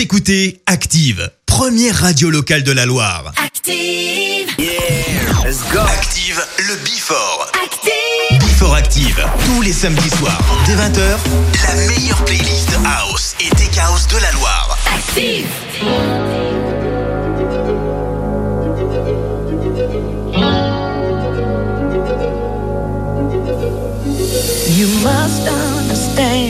Vous écoutez Active, première radio locale de la Loire. Active. Yeah, let's go. Active, le Before. Active. Before Active, tous les samedis soirs, dès 20h, la meilleure playlist House et Tech House de la Loire. Active. You must understand,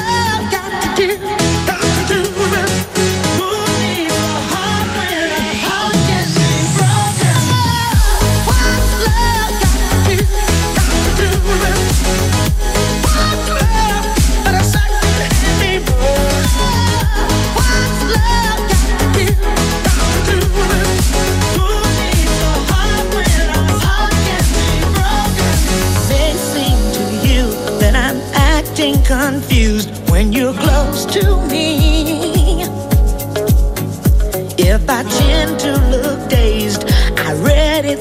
broken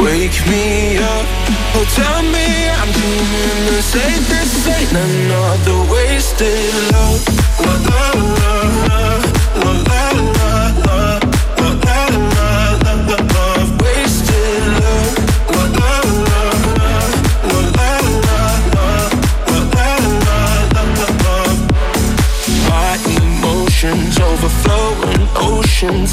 Wake me up, oh tell me I'm dreaming This ain't, this ain't another wasted love La la la la, la la la la La la la la, la, wasted love la la la, la la la la La la la la, la, la. My emotions overflowing oceans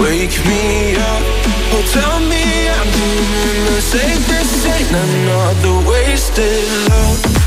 Wake me up. Oh, tell me I'm the same. This ain't another wasted love.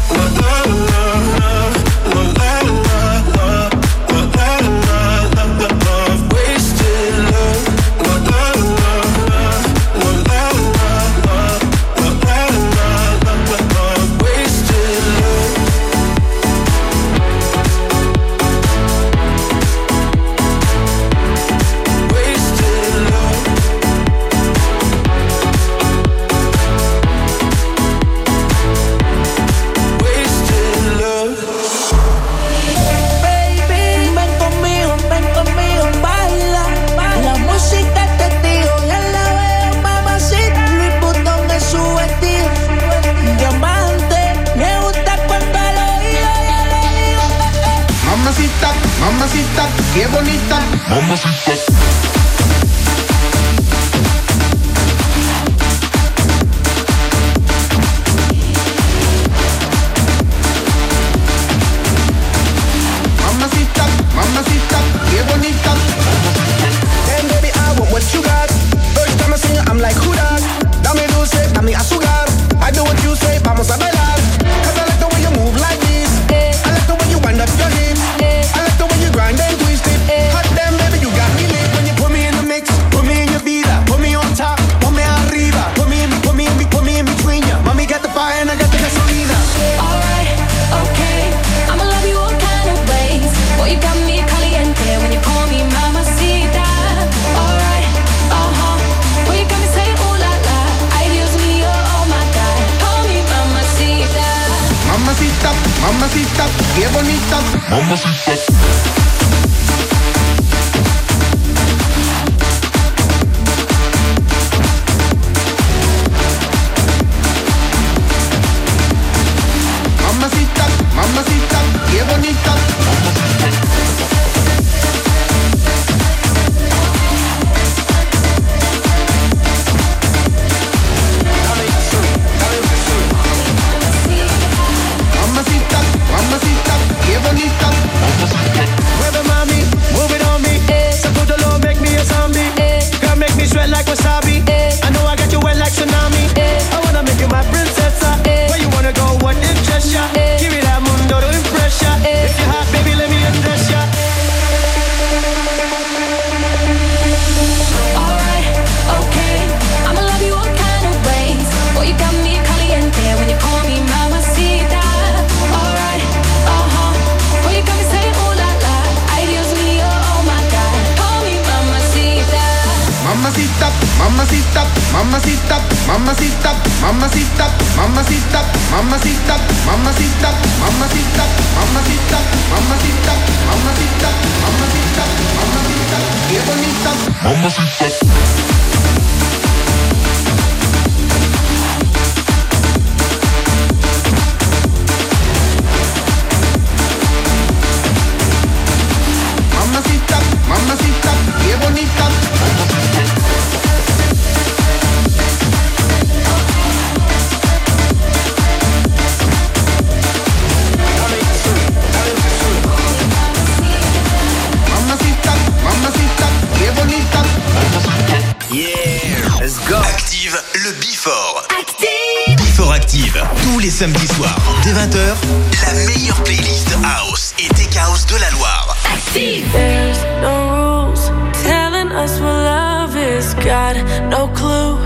samedis soirs, dès 20h, la meilleure playlist House et Tech House de la Loire. Active. There's no rules telling us what love is. Got no clue.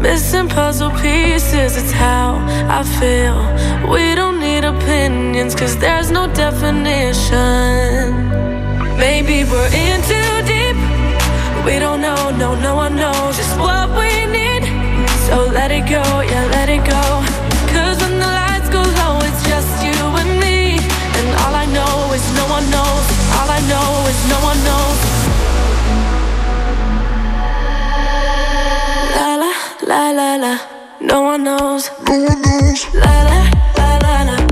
Missing puzzle pieces. It's how I feel. We don't need opinions, cause there's no definition. Maybe we're in too deep. We don't know, no, no one knows just what we need. So let it go, yeah, let it go. la la la, no one knows. No one knows. La la la la la.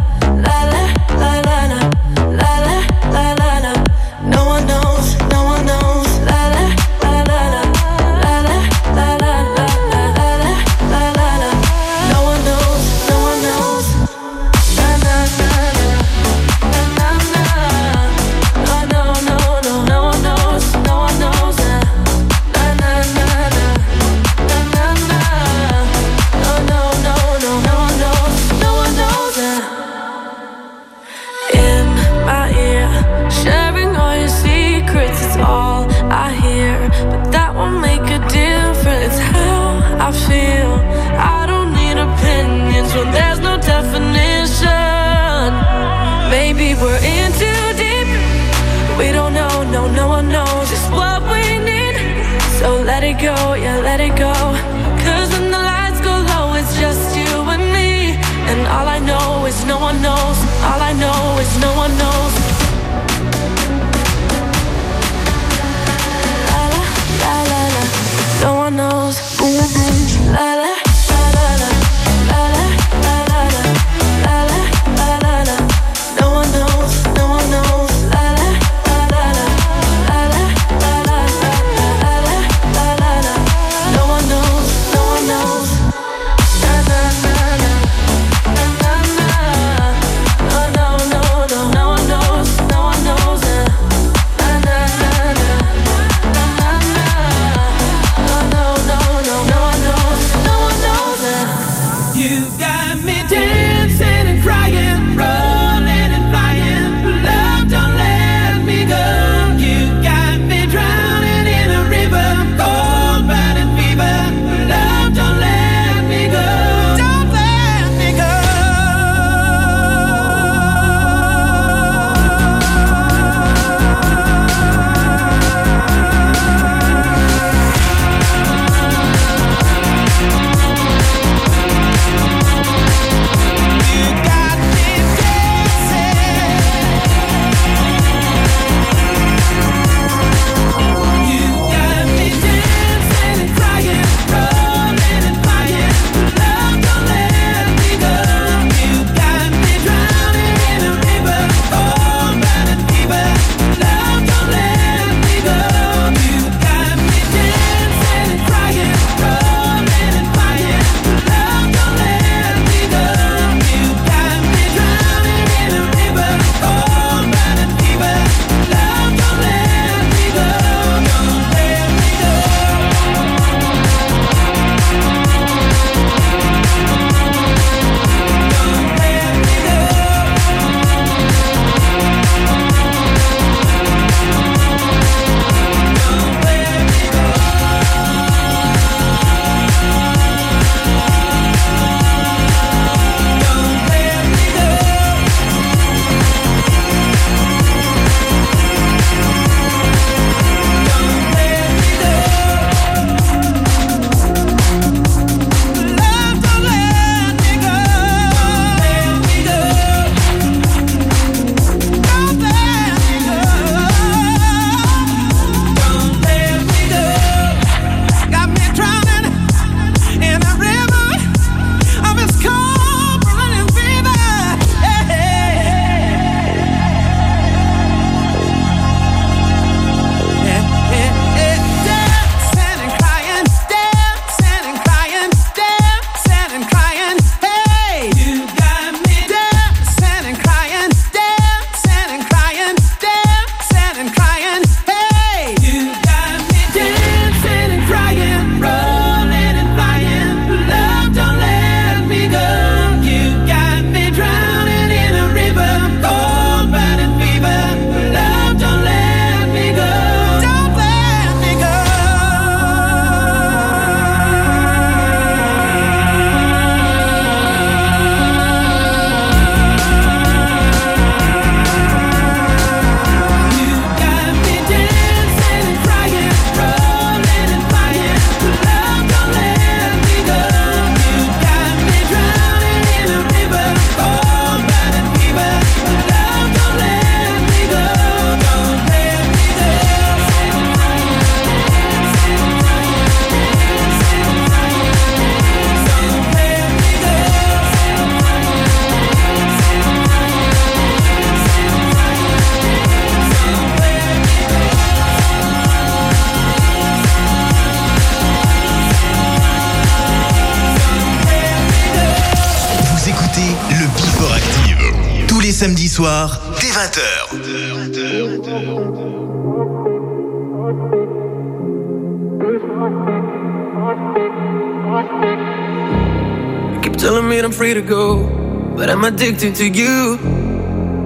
Addicted to you.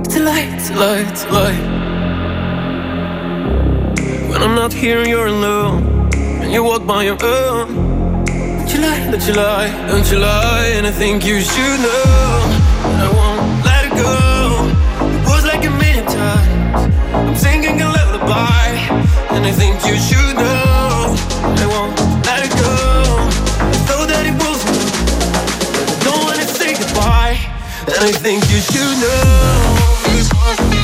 It's a lie, it's a lie, it's a lie. When I'm not here you're alone, and you walk by your own. Don't you lie, don't you lie, don't you lie, and I think you should know. I won't let it go. It was like a million times. I'm singing a lullaby, and I think you should know. And I think you should know.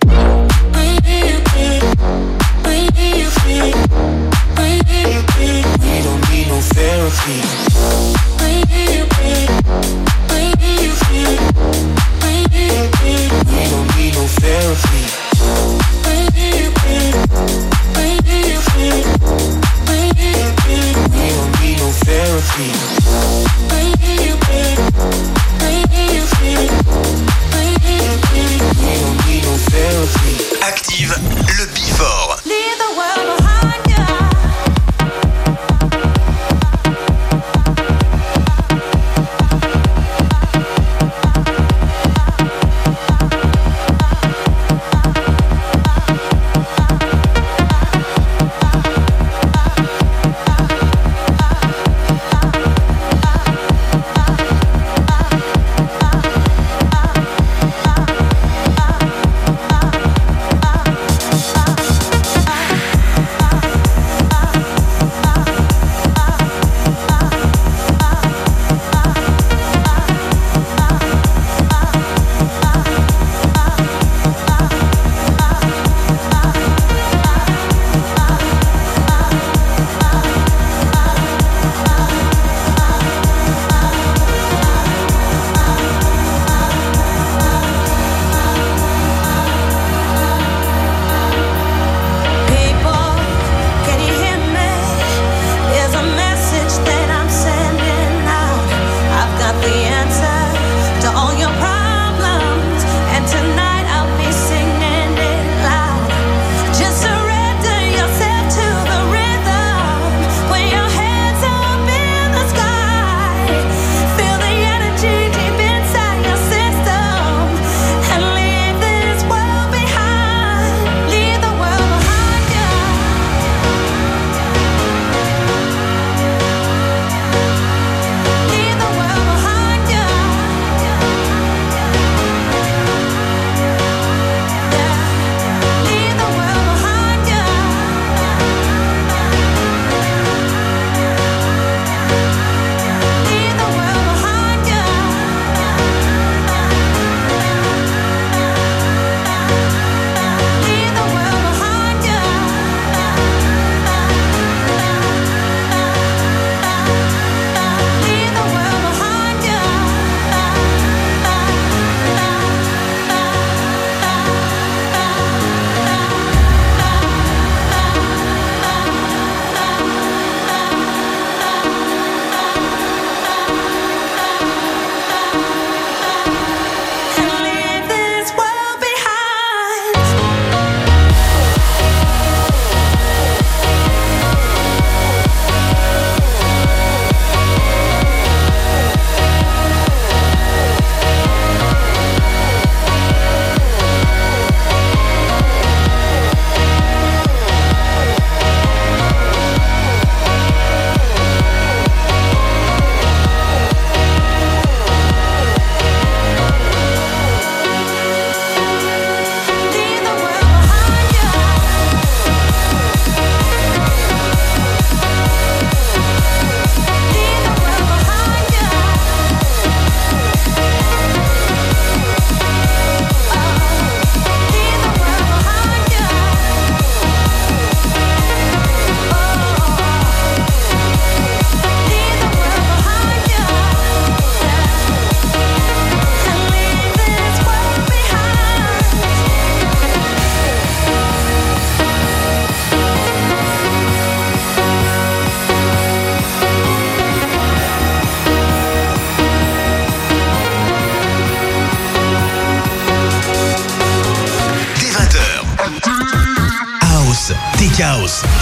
Active le Before.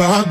My heart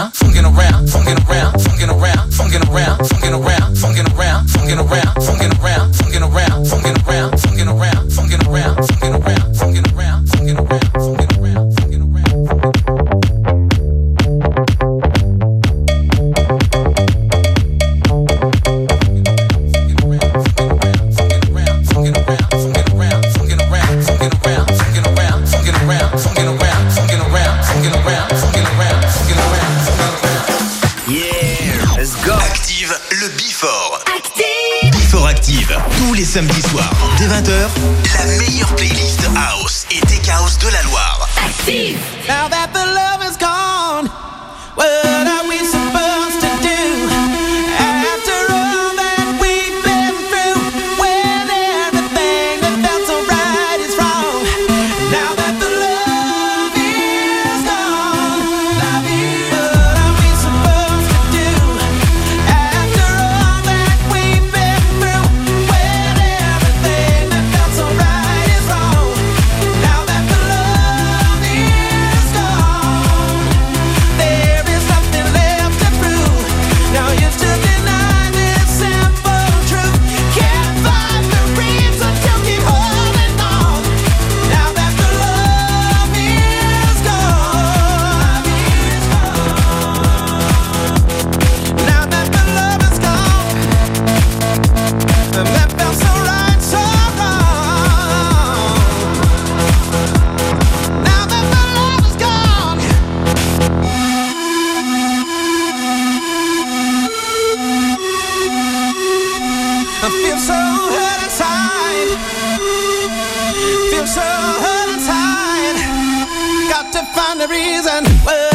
find a reason. What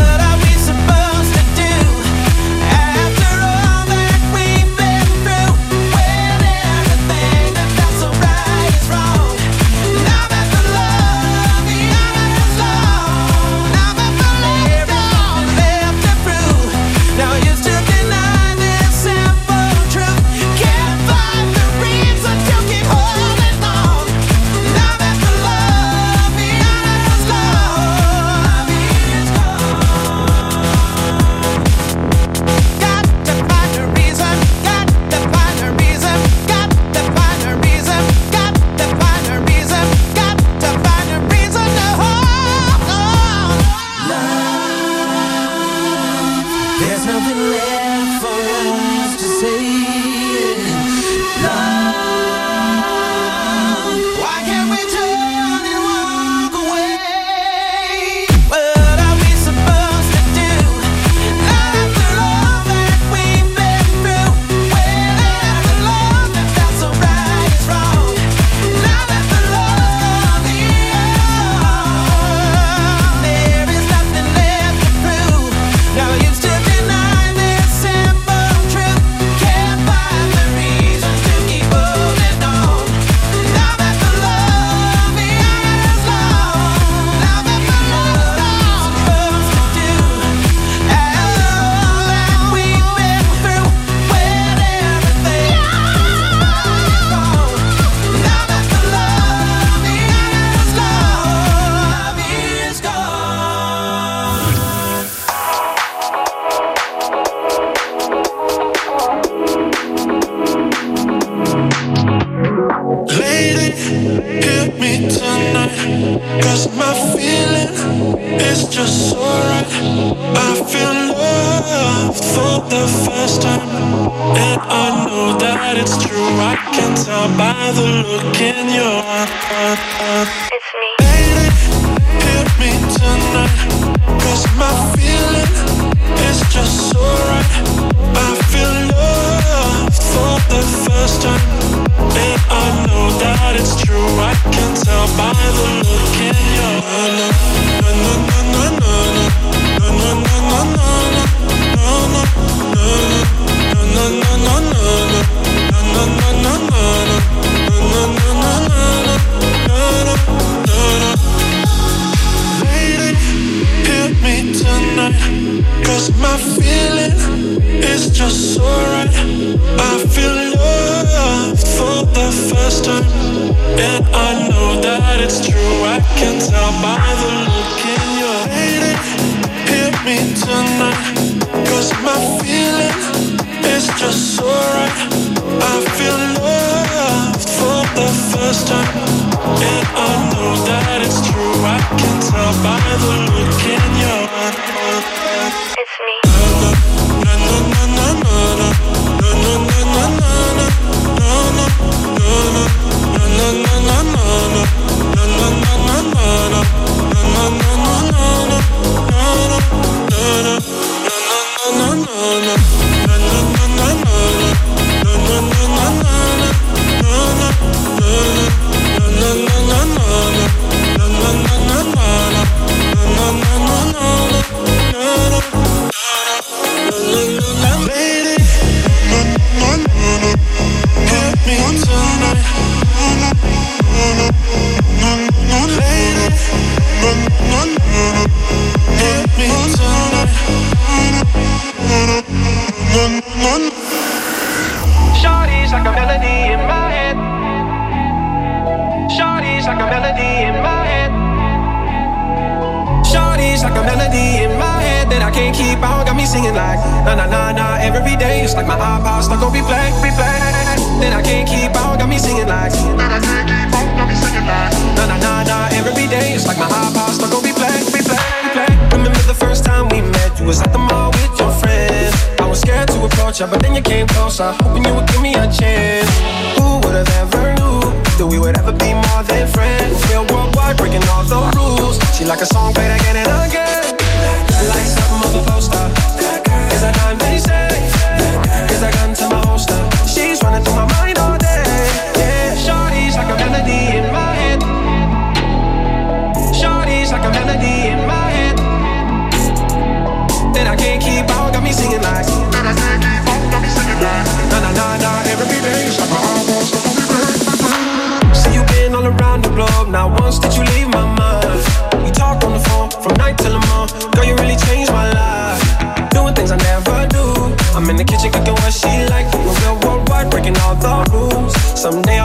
Someday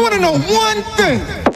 I want to know one thing.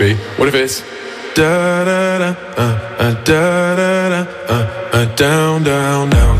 Quickly. What if it's da da da uh, uh, da da da uh, uh, down down down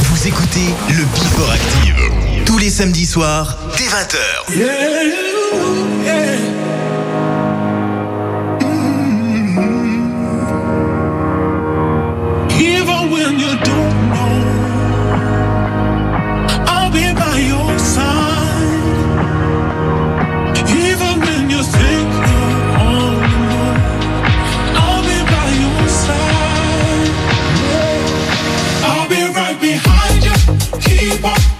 Vous écoutez le Before Active. Tous les samedis soirs dès 20h. keep on.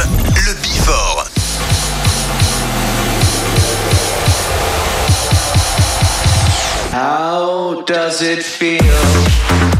Active le Before. How does it feel?